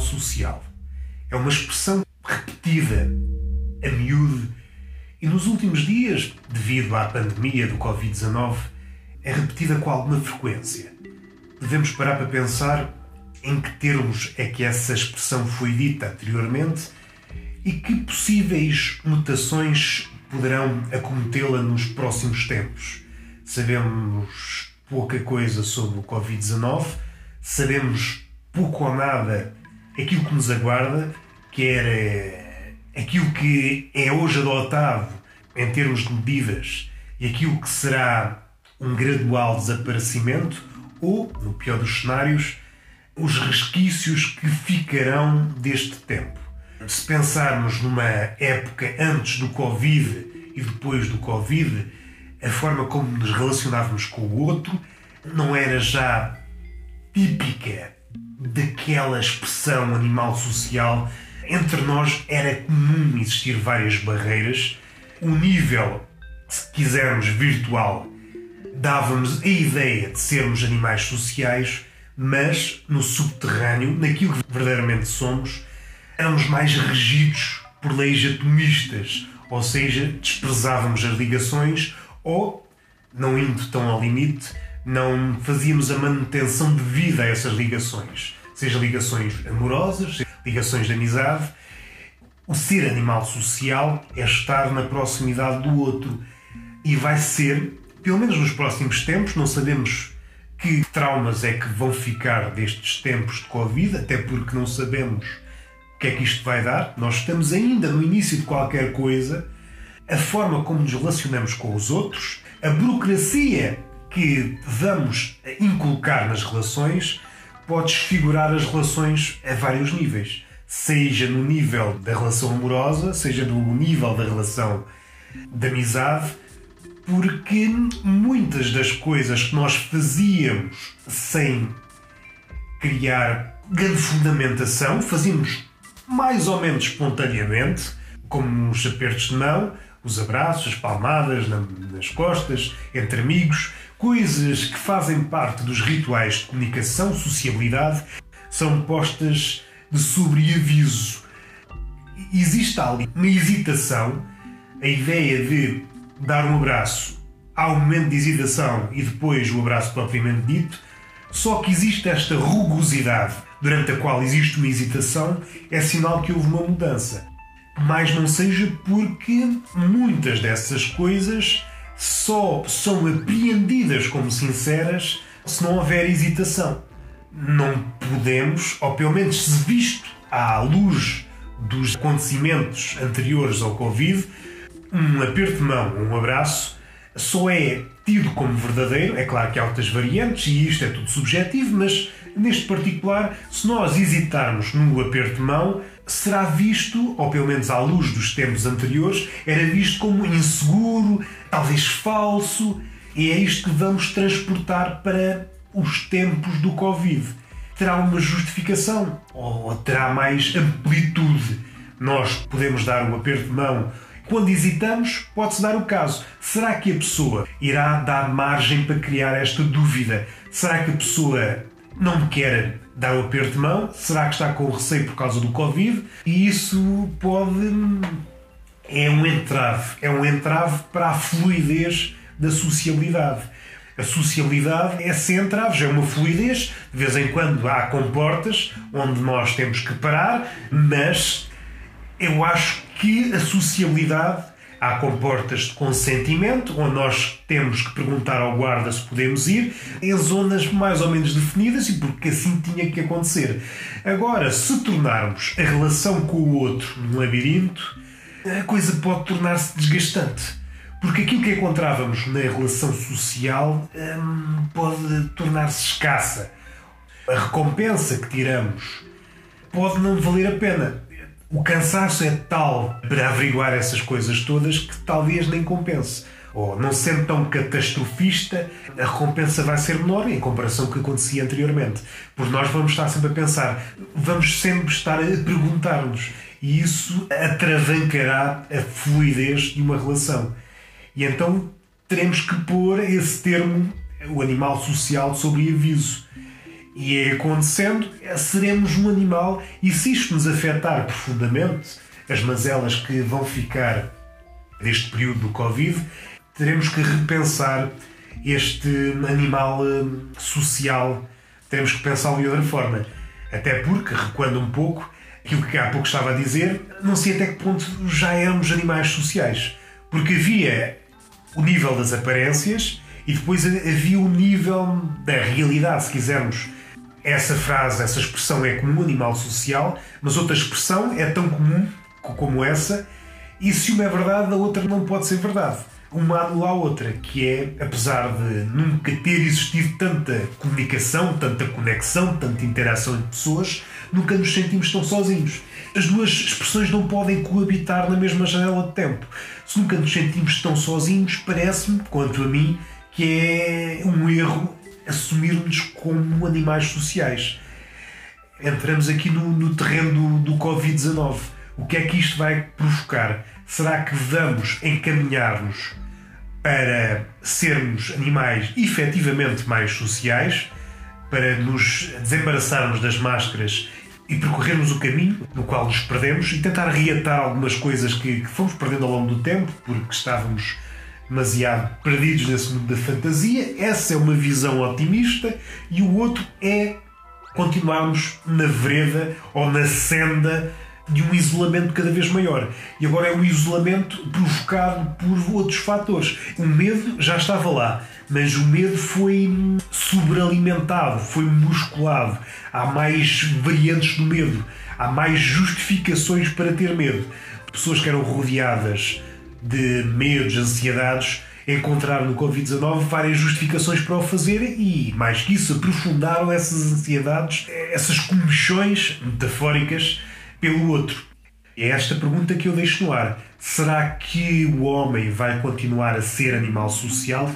social. É uma expressão repetida a miúdo e nos últimos dias, devido à pandemia do Covid-19, é repetida com alguma frequência. Devemos parar para pensar em que termos é que essa expressão foi dita anteriormente e que possíveis mutações poderão acometê-la nos próximos tempos. Sabemos pouca coisa sobre o Covid-19, sabemos pouco ou nada aquilo que nos aguarda, que era aquilo que é hoje adotado em termos de medidas e aquilo que será um gradual desaparecimento, ou, no pior dos cenários, os resquícios que ficarão deste tempo. Se pensarmos numa época antes do Covid e depois do Covid, a forma como nos relacionávamos com o outro não era já típica daquela expressão animal social. Entre nós era comum existir várias barreiras. O nível, se quisermos, virtual, dava-nos a ideia de sermos animais sociais, mas no subterrâneo, naquilo que verdadeiramente somos, éramos mais regidos por leis atomistas, ou seja, desprezávamos as ligações ou, não indo tão ao limite, não fazíamos a manutenção de vida a essas ligações, seja ligações amorosas, seja ligações de amizade. O ser animal social é estar na proximidade do outro e vai ser, pelo menos nos próximos tempos, não sabemos que traumas é que vão ficar destes tempos de Covid, até porque não sabemos o que é que isto vai dar. Nós estamos ainda no início de qualquer coisa a forma como nos relacionamos com os outros, a burocracia que vamos inculcar nas relações pode desfigurar as relações a vários níveis. Seja no nível da relação amorosa, seja no nível da relação de amizade, porque muitas das coisas que nós fazíamos sem criar grande fundamentação, fazíamos mais ou menos espontaneamente, como uns apertos de mão, os abraços, as palmadas nas costas, entre amigos, coisas que fazem parte dos rituais de comunicação, sociabilidade, são postas de sobreaviso. Existe ali uma hesitação, a ideia de dar um abraço, há um momento de hesitação e depois o abraço propriamente dito, só que existe esta rugosidade durante a qual existe uma hesitação, é sinal que houve uma mudança mais não seja porque muitas dessas coisas só são apreendidas como sinceras se não houver hesitação. Não podemos, ou pelo menos se visto à luz dos acontecimentos anteriores ao Covid, um aperto de mão, um abraço, só é tido como verdadeiro. É claro que há outras variantes e isto é tudo subjetivo, mas neste particular, se nós hesitarmos no aperto de mão, será visto, ou pelo menos à luz dos tempos anteriores, era visto como inseguro, talvez falso, e é isto que vamos transportar para os tempos do Covid. Terá uma justificação ou terá mais amplitude? Nós podemos dar um aperto de mão. Quando hesitamos, pode-se dar o caso. Será que a pessoa irá dar margem para criar esta dúvida? Será que a pessoa não quer dar o aperto de mão? Será que está com receio por causa do Covid? E isso pode. É um entrave. É um entrave para a fluidez da sociabilidade. A sociabilidade é sem entraves, é uma fluidez. De vez em quando há comportas onde nós temos que parar, mas eu acho que a sociabilidade Há comportas de consentimento, onde nós temos que perguntar ao guarda se podemos ir, em zonas mais ou menos definidas e porque assim tinha que acontecer. Agora, se tornarmos a relação com o outro num labirinto, a coisa pode tornar-se desgastante. Porque aquilo que encontrávamos na relação social hum, pode tornar-se escassa. A recompensa que tiramos pode não valer a pena o cansaço é tal para averiguar essas coisas todas que talvez nem compense. Ou não sendo tão catastrofista, a recompensa vai ser menor em comparação com o que acontecia anteriormente. Porque nós vamos estar sempre a pensar, vamos sempre estar a perguntar-nos. E isso atravancará a fluidez de uma relação. E então teremos que pôr esse termo, o animal social, sobre aviso. E é acontecendo, seremos um animal e se isto nos afetar profundamente, as mazelas que vão ficar deste período do Covid, teremos que repensar este animal hum, social, teremos que pensá-lo de outra forma. Até porque, recuando um pouco, aquilo que há pouco estava a dizer, não sei até que ponto já éramos animais sociais. Porque havia o nível das aparências e depois havia o nível da realidade, se quisermos essa frase, essa expressão é como um animal social, mas outra expressão é tão comum como essa, e se uma é verdade, a outra não pode ser verdade. Uma anula a outra, que é, apesar de nunca ter existido tanta comunicação, tanta conexão, tanta interação entre pessoas, nunca nos sentimos tão sozinhos. As duas expressões não podem coabitar na mesma janela de tempo. Se nunca nos sentimos tão sozinhos, parece-me, quanto a mim, que é um erro assumir-nos como animais sociais. Entramos aqui no, no terreno do, do Covid-19. O que é que isto vai provocar? Será que vamos encaminhar-nos para sermos animais efetivamente mais sociais, para nos desembaraçarmos das máscaras e percorrermos o caminho no qual nos perdemos e tentar reatar algumas coisas que, que fomos perdendo ao longo do tempo, porque estávamos demasiado perdidos nesse mundo da fantasia. Essa é uma visão otimista e o outro é continuarmos na vereda ou na senda de um isolamento cada vez maior. E agora é um isolamento provocado por outros fatores. O medo já estava lá, mas o medo foi sobrealimentado, foi musculado. Há mais variantes do medo, há mais justificações para ter medo. Pessoas que eram rodeadas de medos, ansiedades, encontraram no Covid-19 várias justificações para o fazer e, mais que isso, aprofundaram essas ansiedades, essas comichões metafóricas pelo outro. É esta pergunta que eu deixo no ar. Será que o homem vai continuar a ser animal social?